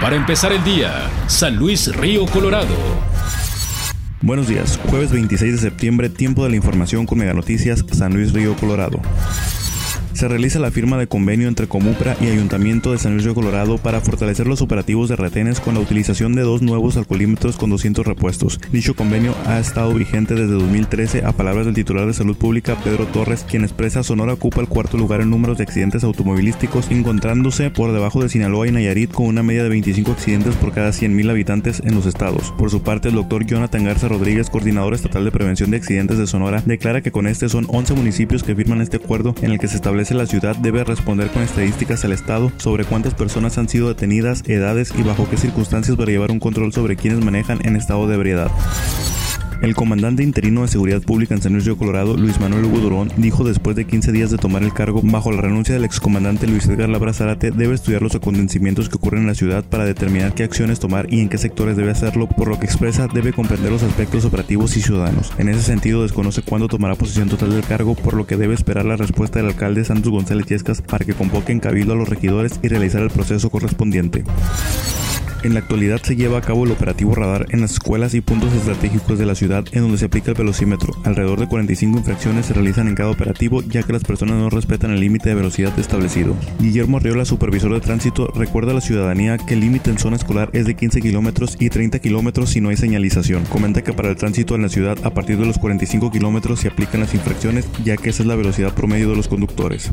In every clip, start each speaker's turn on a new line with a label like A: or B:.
A: Para empezar el día, San Luis Río Colorado.
B: Buenos días, jueves 26 de septiembre, tiempo de la información con Mega Noticias, San Luis Río Colorado se realiza la firma de convenio entre Comupra y Ayuntamiento de San Luis de Colorado para fortalecer los operativos de retenes con la utilización de dos nuevos alcoholímetros con 200 repuestos. Dicho convenio ha estado vigente desde 2013 a palabras del titular de Salud Pública Pedro Torres, quien expresa Sonora ocupa el cuarto lugar en números de accidentes automovilísticos, encontrándose por debajo de Sinaloa y Nayarit con una media de 25 accidentes por cada 100.000 habitantes en los estados. Por su parte, el doctor Jonathan Garza Rodríguez, coordinador estatal de prevención de accidentes de Sonora, declara que con este son 11 municipios que firman este acuerdo en el que se establece la ciudad debe responder con estadísticas al Estado sobre cuántas personas han sido detenidas, edades y bajo qué circunstancias para llevar un control sobre quienes manejan en estado de ebriedad. El comandante interino de Seguridad Pública en San Luis Río Colorado, Luis Manuel Hugo dijo después de 15 días de tomar el cargo bajo la renuncia del excomandante Luis Edgar Labra Zarate, debe estudiar los acontecimientos que ocurren en la ciudad para determinar qué acciones tomar y en qué sectores debe hacerlo, por lo que expresa debe comprender los aspectos operativos y ciudadanos. En ese sentido, desconoce cuándo tomará posición total del cargo, por lo que debe esperar la respuesta del alcalde Santos González Yescas para que convoque en cabildo a los regidores y realizar el proceso correspondiente. En la actualidad se lleva a cabo el operativo radar en las escuelas y puntos estratégicos de la ciudad en donde se aplica el velocímetro. Alrededor de 45 infracciones se realizan en cada operativo ya que las personas no respetan el límite de velocidad establecido. Guillermo Arriola, supervisor de tránsito, recuerda a la ciudadanía que el límite en zona escolar es de 15 kilómetros y 30 kilómetros si no hay señalización. Comenta que para el tránsito en la ciudad a partir de los 45 kilómetros se aplican las infracciones ya que esa es la velocidad promedio de los conductores.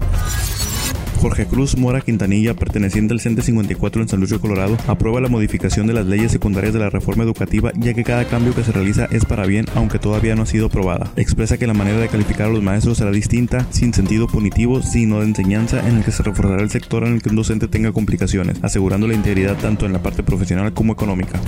B: Jorge Cruz Mora Quintanilla, perteneciente al CENTE 54 en San Luis Colorado, aprueba la modificación de las leyes secundarias de la reforma educativa, ya que cada cambio que se realiza es para bien, aunque todavía no ha sido aprobada. Expresa que la manera de calificar a los maestros será distinta, sin sentido punitivo, sino de enseñanza, en el que se reforzará el sector en el que un docente tenga complicaciones, asegurando la integridad tanto en la parte profesional como económica.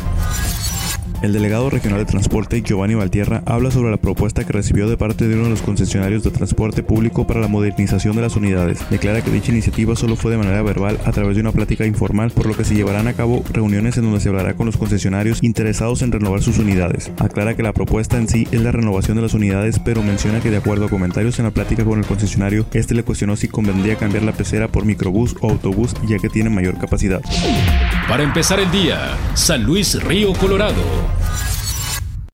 B: El delegado regional de transporte, Giovanni Valtierra, habla sobre la propuesta que recibió de parte de uno de los concesionarios de transporte público para la modernización de las unidades. Declara que dicha iniciativa solo fue de manera verbal a través de una plática informal, por lo que se llevarán a cabo reuniones en donde se hablará con los concesionarios interesados en renovar sus unidades. Aclara que la propuesta en sí es la renovación de las unidades, pero menciona que de acuerdo a comentarios en la plática con el concesionario, este le cuestionó si convendría cambiar la pecera por microbús o autobús ya que tiene mayor capacidad.
A: Para empezar el día, San Luis Río Colorado.